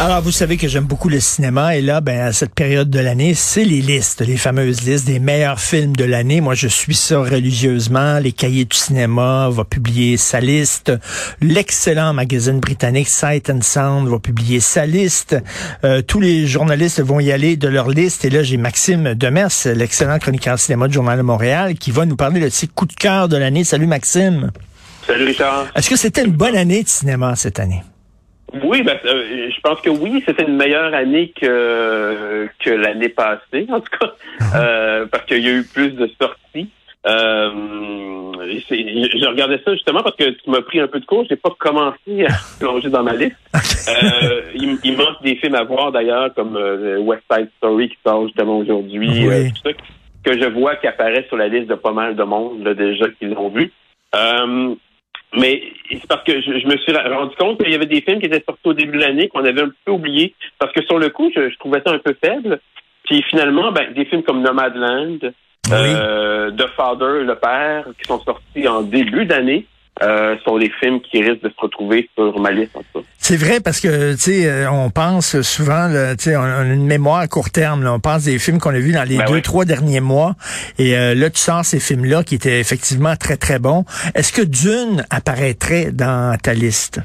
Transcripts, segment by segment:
Alors, vous savez que j'aime beaucoup le cinéma et là, ben, à cette période de l'année, c'est les listes, les fameuses listes des meilleurs films de l'année. Moi, je suis ça religieusement. Les Cahiers du cinéma va publier sa liste. L'excellent magazine britannique Sight and Sound va publier sa liste. Euh, tous les journalistes vont y aller de leur liste. Et là, j'ai Maxime Demers, l'excellent chroniqueur de cinéma du Journal de Montréal, qui va nous parler de ses coups de cœur de l'année. Salut, Maxime. Salut Richard. Est-ce que c'était une bonne année de cinéma cette année? Oui, ben, euh, je pense que oui, c'était une meilleure année que que l'année passée, en tout cas, euh, parce qu'il y a eu plus de sorties. Euh, je regardais ça justement parce que tu m'as pris un peu de cours. J'ai pas commencé à plonger dans ma liste. Euh, il, il, manque des films à voir d'ailleurs, comme euh, West Side Story qui sort justement aujourd'hui. Oui. Tout ça que je vois qui apparaît sur la liste de pas mal de monde là, déjà qui l'ont vu. Mais c'est parce que je, je, me suis rendu compte qu'il y avait des films qui étaient sortis au début de l'année qu'on avait un peu oublié parce que sur le coup, je, je trouvais ça un peu faible. Puis finalement, ben, des films comme Nomadland, oui. euh, The Father, Le Père, qui sont sortis en début d'année, euh, sont des films qui risquent de se retrouver sur ma liste. C'est vrai parce que tu sais, on pense souvent, tu sais, on a une mémoire à court terme. Là. On pense des films qu'on a vus dans les ben deux, oui. trois derniers mois. Et euh, là, tu sors ces films-là qui étaient effectivement très, très bons. Est-ce que Dune apparaîtrait dans ta liste?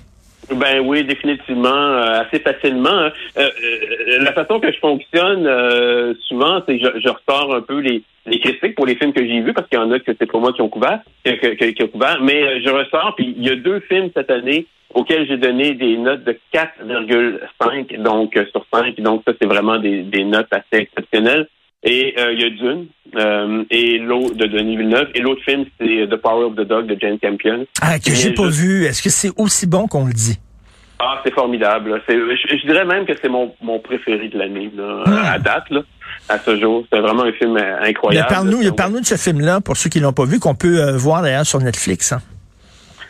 Ben oui, définitivement, euh, assez facilement. Hein. Euh, euh, la façon que je fonctionne euh, souvent, c'est que je, je, ressors un peu les, les critiques pour les films que j'ai vus, parce qu'il y en a que c'est pas moi qui ont couvert, que, que, qui ont couvert, mais je ressors, puis il y a deux films cette année auxquels j'ai donné des notes de 4,5 donc sur 5, donc ça c'est vraiment des, des notes assez exceptionnelles. Et il y a Dune euh, et l'autre de Denis Villeneuve. Et l'autre film, c'est The Power of the Dog de Jane Campion. Ah, que j'ai pas juste... vu. Est-ce que c'est aussi bon qu'on le dit? Ah, c'est formidable. C'est, je, je, dirais même que c'est mon, mon préféré de l'année, là, ah. à date, là, à ce jour. C'est vraiment un film incroyable. Parle-nous parle de ce film-là, pour ceux qui l'ont pas vu, qu'on peut euh, voir d'ailleurs sur Netflix. Hein.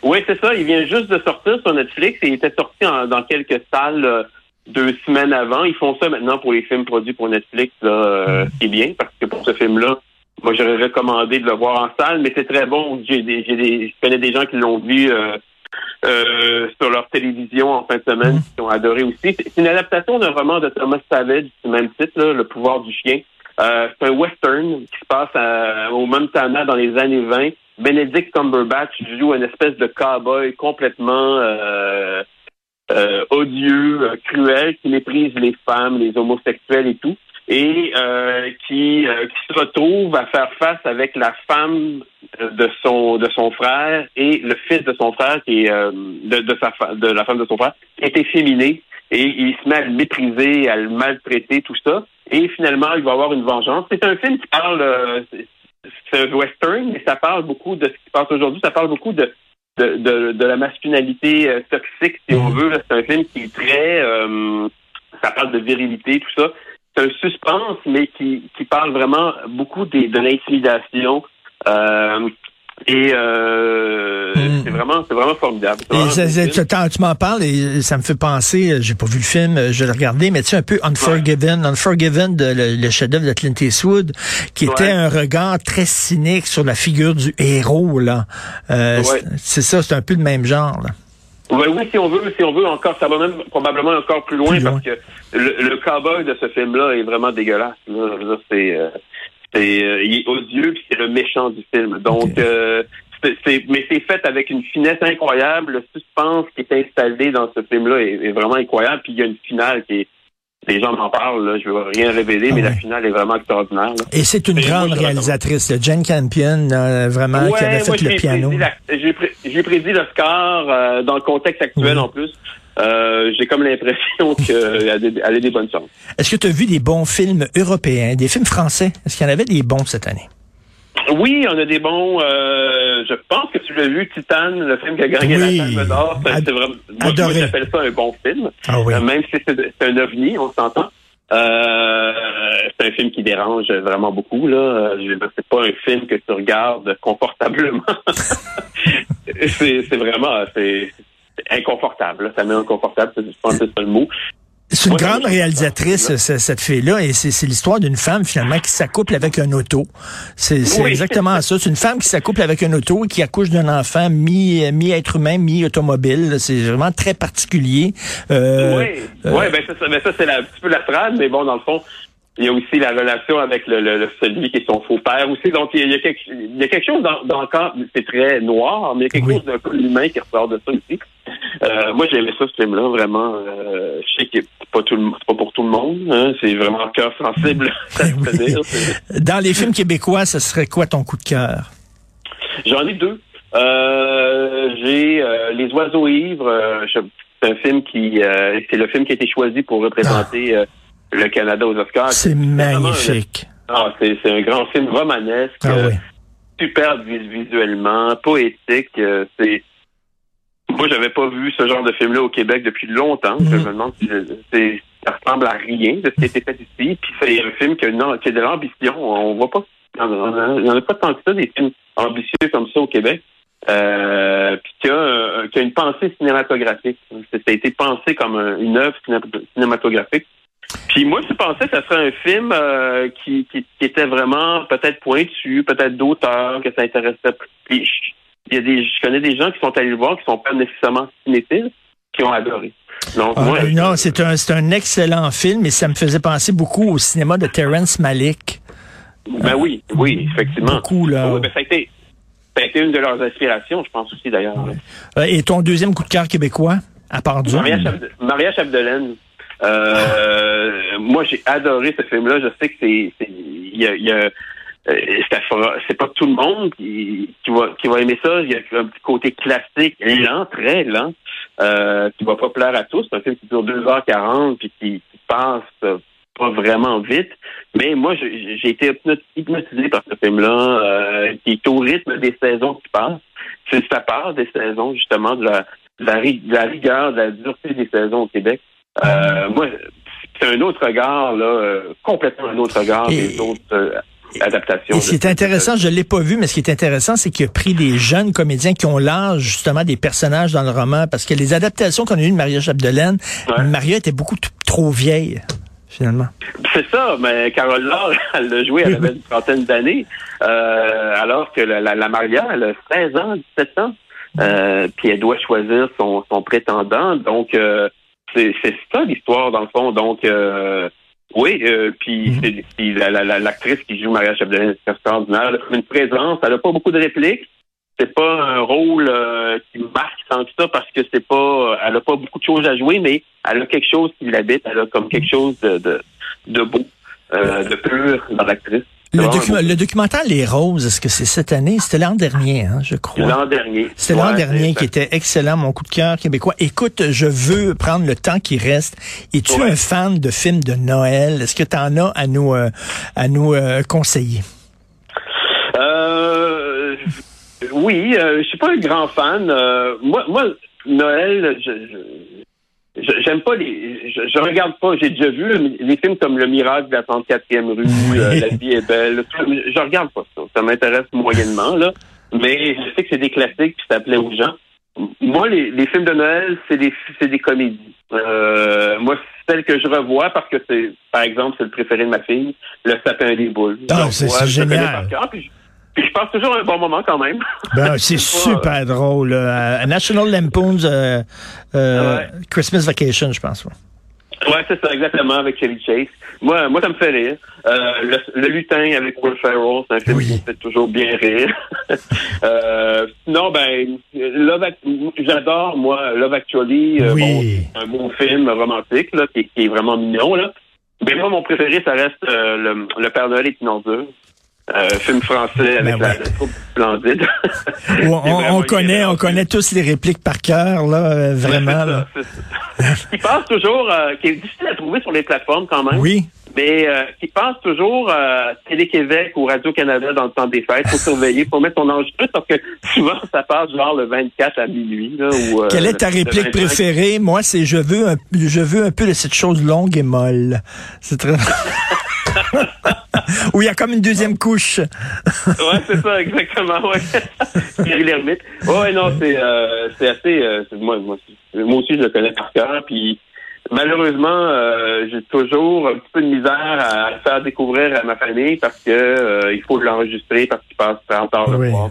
Oui, c'est ça. Il vient juste de sortir sur Netflix et il était sorti en, dans quelques salles euh, deux semaines avant. Ils font ça maintenant pour les films produits pour Netflix, là, euh, c'est bien, parce que pour ce film-là, moi j'aurais recommandé de le voir en salle, mais c'est très bon. J'ai des, j'ai des, je connais des gens qui l'ont vu euh, euh, sur leur télévision en fin de semaine, qui ont adoré aussi. C'est une adaptation d'un roman de Thomas Savage, du même titre, là, Le pouvoir du chien. Euh, c'est un western qui se passe à, au Montana dans les années 20. Benedict Cumberbatch joue une espèce de cowboy complètement euh, euh, odieux, euh, cruel, qui méprise les femmes, les homosexuels et tout, et euh, qui, euh, qui se retrouve à faire face avec la femme de son de son frère et le fils de son frère qui est euh, de, de sa de la femme de son frère qui est efféminé et il se met à le mépriser, à le maltraiter, tout ça. Et finalement, il va avoir une vengeance. C'est un film qui parle, euh, c'est un western, mais ça parle beaucoup de ce qui se passe aujourd'hui. Ça parle beaucoup de de, de, de la masculinité euh, toxique, si on veut. C'est un film qui est très... Euh, ça parle de virilité, tout ça. C'est un suspense, mais qui, qui parle vraiment beaucoup des, de l'intimidation. Euh, et euh, mm. c'est vraiment, c'est vraiment formidable. Vraiment et c tu, tu m'en parles et ça me fait penser, j'ai pas vu le film, je l'ai regardé, mais tu sais un peu Unforgiven, ouais. Unforgiven, de, le, le chef-d'œuvre de Clint Eastwood, qui était un regard très cynique sur la figure du héros là. Euh, ouais. C'est ça, c'est un peu le même genre. Là. Oui, oui, si on veut, si on veut encore, ça va même probablement encore plus loin, plus loin. parce que le, le cowboy de ce film-là est vraiment dégueulasse. C'est euh, c'est euh, il est odieux puis c'est le méchant du film. Donc okay. euh, c'est mais c'est fait avec une finesse incroyable. Le suspense qui est installé dans ce film-là est, est, vraiment incroyable. Puis il y a une finale qui est les gens m'en parlent, là, je veux rien révéler, ah mais ouais. la finale est vraiment extraordinaire. Là. Et c'est une grande moi, réalisatrice, là, Jane Campion, euh, vraiment, ouais, qui avait fait moi, le piano. J'ai prédit, prédit le score euh, dans le contexte actuel en plus. Euh, j'ai comme l'impression qu'elle a, des, elle a des bonnes chances. Est-ce que tu as vu des bons films européens, des films français? Est-ce qu'il y en avait des bons cette année? Oui, on a des bons. Euh, je pense que tu l'as vu, Titan, le film qui a gagné oui. la Palme d'Or. C'est vraiment. Moi, j'appelle ça un bon film. Ah oui. euh, même si c'est un ovni, on s'entend. Euh, c'est un film qui dérange vraiment beaucoup. Là, c'est pas un film que tu regardes confortablement. c'est vraiment, c'est inconfortable. Là. Ça met inconfortable. Je pense que c'est ça le mot. C'est une grande réalisatrice, ce- cette fille-là, et c'est l'histoire d'une femme, finalement, qui s'accouple avec un auto. C'est Oui. exactement ça. C'est une femme qui s'accouple avec un auto et qui accouche d'un enfant mi- mi-être humain, mi-automobile. C'est vraiment très particulier. Euh, oui, euh, ouais, ben ça, ça- ben ça c'est un petit peu la trame, mais bon, dans le fond, il y a aussi la relation avec le, le- celui qui est son faux père aussi. Donc il y a, il y a quelque, il y a quelque chose dans, dans le cas, c'est très noir, mais il y a quelque Oui. chose d'un peu humain qui ressort de ça aussi. Euh, moi, j'ai aimé ça, ce film-là, vraiment. Euh, je sais que c'est pas tout le, c'est pas pour tout le monde. Hein, c'est vraiment cœur sensible, ça Oui. dire. Dans les films québécois, ce serait quoi ton coup de cœur? J'en ai deux. Euh, j'ai euh, Les Oiseaux ivres. euh, c'est un film qui, euh, c'est le film qui a été choisi pour représenter euh, le Canada aux Oscars. C'est magnifique. ah, c'est, un grand film romanesque, Ah euh, oui. superbe vis- visuellement, poétique. euh, c'est moi, j'avais pas vu ce genre de film-là au Québec depuis longtemps. Je me demande si c'est, ça ressemble à rien de ce qui a été fait ici. Puis c'est un film qui a, une- qui a de l'ambition. On voit pas, il n'y en a pas tant que ça des films ambitieux comme ça au Québec. Euh, puis qui a, qui a une pensée cinématographique. Ça a été pensé comme un- une œuvre ciné- cinématographique. Puis moi, je pensais que ça serait un film euh, qui, qui, qui était vraiment peut-être pointu, peut-être d'auteur, que ça intéressait. Puis je- il y a des, je connais des gens qui sont allés le voir, qui sont pas nécessairement cinéphiles, qui ont adoré. Donc Ah, moi, non, c'est un, un excellent film et ça me faisait penser beaucoup au cinéma de Terrence Malick. ben oui, oui, effectivement. Beaucoup, là. Oui, ben ça a été, ça a été une de leurs inspirations, je pense aussi d'ailleurs. Euh, et ton deuxième coup de cœur québécois, à part? Maria, Chapde- Maria Chapdelaine. Euh, moi, j'ai adoré ce film-là. Je sais que c'est, il y a, y a- euh, c'est pas tout le monde qui, va, qui va aimer ça. Il y a un petit côté classique, lent, très lent, euh, qui va pas plaire à tous. C'est un film qui dure 2h40 puis qui, qui passe pas vraiment vite. Mais moi, j'ai été hypnot- hypnotisé par ce film-là, euh, qui est au rythme des saisons qui passent. C'est ça part des saisons, justement, de la, de la rigueur, de la dureté des saisons au Québec. Euh, moi, c'est un autre regard, là, euh, complètement un autre regard Et- des autres euh, adaptations. Et ce qui est intéressant, je l'ai pas vu, mais ce qui est intéressant, c'est qu'il a pris des jeunes comédiens qui ont l'âge justement des personnages dans le roman, parce que les adaptations qu'on a eues de Maria Chapdelaine, Ouais. Maria était beaucoup trop vieille, finalement. C'est ça, mais Carole Laure, elle l'a joué, elle avait une trentaine d'années, euh, alors que la, la, la Maria, elle a 16 ans, 17 ans, euh, puis elle doit choisir son, son prétendant. Donc, euh, c'est ça l'histoire, dans le fond. Donc, euh, oui, euh, puis Mhm. la- la- la- l'actrice qui joue Maria Chapdelaine, c'est extraordinaire. Elle a une présence, elle a pas beaucoup de répliques. C'est pas un rôle euh, qui marque tant que ça parce que c'est pas, elle a pas beaucoup de choses à jouer, mais elle a quelque chose qui l'habite. Elle a comme quelque chose de de, de beau, euh, de pur dans l'actrice. Le, docu- beau- le documentaire Les Roses, est-ce que c'est cette année? C'était l'an dernier, hein, je crois. L'an dernier. C'était l'an dernier qui était excellent, mon coup de cœur québécois. Écoute, je veux prendre le temps qui reste. Es-tu Ouais. un fan de films de Noël? Est-ce que tu en as à nous, euh, à nous euh, conseiller? Euh, oui, euh, je suis pas un grand fan. Euh, moi, moi, Noël, je- je- j'aime pas les. Je, je regarde pas. J'ai déjà vu les films comme Le Miracle de la 34e rue, Oui. euh, La vie est belle. Je, regarde pas ça. Ça m'intéresse moyennement là. Mais je sais que c'est des classiques puis ça plaît aux gens. Moi, les, les films de Noël, c'est des c'est des comédies. Euh, moi, celle que je revois parce que c'est, par exemple, c'est le préféré de ma fille, Le sapin des boules. Ah, c'est- génial. Puis je- passe toujours un bon moment quand même. Ben, c'est super drôle. là. À National Lampoon's euh, euh, Ouais. Christmas Vacation, je pense. ouais. Ouais, c'est ça, exactement, avec Chevy Chase. Moi, moi, ça me fait rire. Euh, le, le lutin avec Will Ferrell, c'est un film Oui. qui me fait toujours bien rire. euh, sinon, ben, j'adore, moi, Love Actually. euh, Oui. bon, c'est un bon film romantique, là, qui, qui est vraiment mignon, là. Mais moi, mon préféré, ça reste euh, le, le Père Noël est une ordure. Euh, film français avec Ben la, ouais. la troupe splendide. On, connaît, on connaît tous les répliques par cœur, là, euh, vraiment. Là. ça, qui passe toujours, euh, qui est difficile à trouver sur les plateformes quand même. Oui. mais euh, qui passe toujours à Télé-Québec ou Radio-Canada dans le temps des fêtes. faut surveiller, faut mettre son enregistrement parce que souvent, ça passe genre le 24 à minuit. Là, ou, euh, Quelle est ta réplique 25. préférée? Moi, c'est je veux un, je veux un peu de cette chose longue et molle. C'est très. Où il y a comme une deuxième couche. Ouais, c'est ça, exactement, ouais. Thierry Lhermitte. Ouais, non, c'est euh, c'est assez... euh, moi, moi, moi aussi, je le connais par cœur, puis malheureusement, euh, j'ai toujours un petit peu de misère à le faire découvrir à ma famille parce que euh, il faut l'enregistrer parce qu'il passe 30 heures Oui. le soir.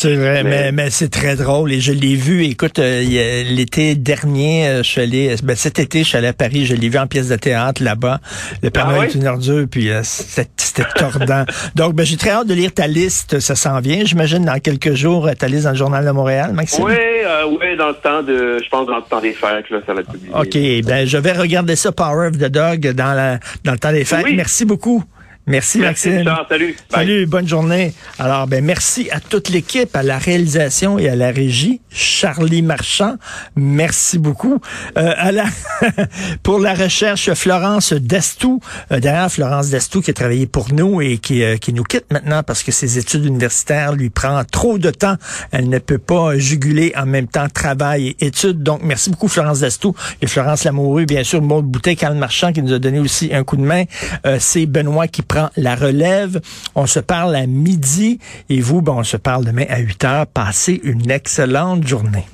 C'est vrai, mais, Mais- mais c'est très drôle et je l'ai vu. Écoute, euh, l'été dernier, euh, je suis allé, ben, cet été, je suis allé à Paris, je l'ai vu en pièce de théâtre là-bas. Le Père Ah Noël oui? est une ordure, puis euh, c'était tordant. Donc, ben, j'ai très hâte de lire ta liste. Ça s'en vient, j'imagine, dans quelques jours, euh, ta liste dans le Journal de Montréal, Maxime? Oui, euh, ouais, dans le temps de, je pense dans le temps des fêtes, là, ça va être publié. OK, ben, je vais regarder ça, Power of the Dog, dans, la, dans le temps des fêtes. Oui. Merci beaucoup. Merci, Merci, Maxime. Richard. Salut. Bye. Salut, bonne journée. Alors, ben merci à toute l'équipe, à la réalisation et à la régie. Charlie Marchand, merci beaucoup. Euh, à la pour la recherche, Florence Destou. Euh, derrière Florence Destou qui a travaillé pour nous et qui, euh, qui nous quitte maintenant parce que ses études universitaires lui prend trop de temps. Elle ne peut pas juguler en même temps travail et études. Donc, merci beaucoup Florence Destou et Florence Lamoureux, bien sûr, Maud Boutet, Carl Marchand qui nous a donné aussi un coup de main. Euh, C'est Benoît qui prend la relève. On se parle à midi et vous, ben, on se parle demain à 8 heures. Passez une excellente journée.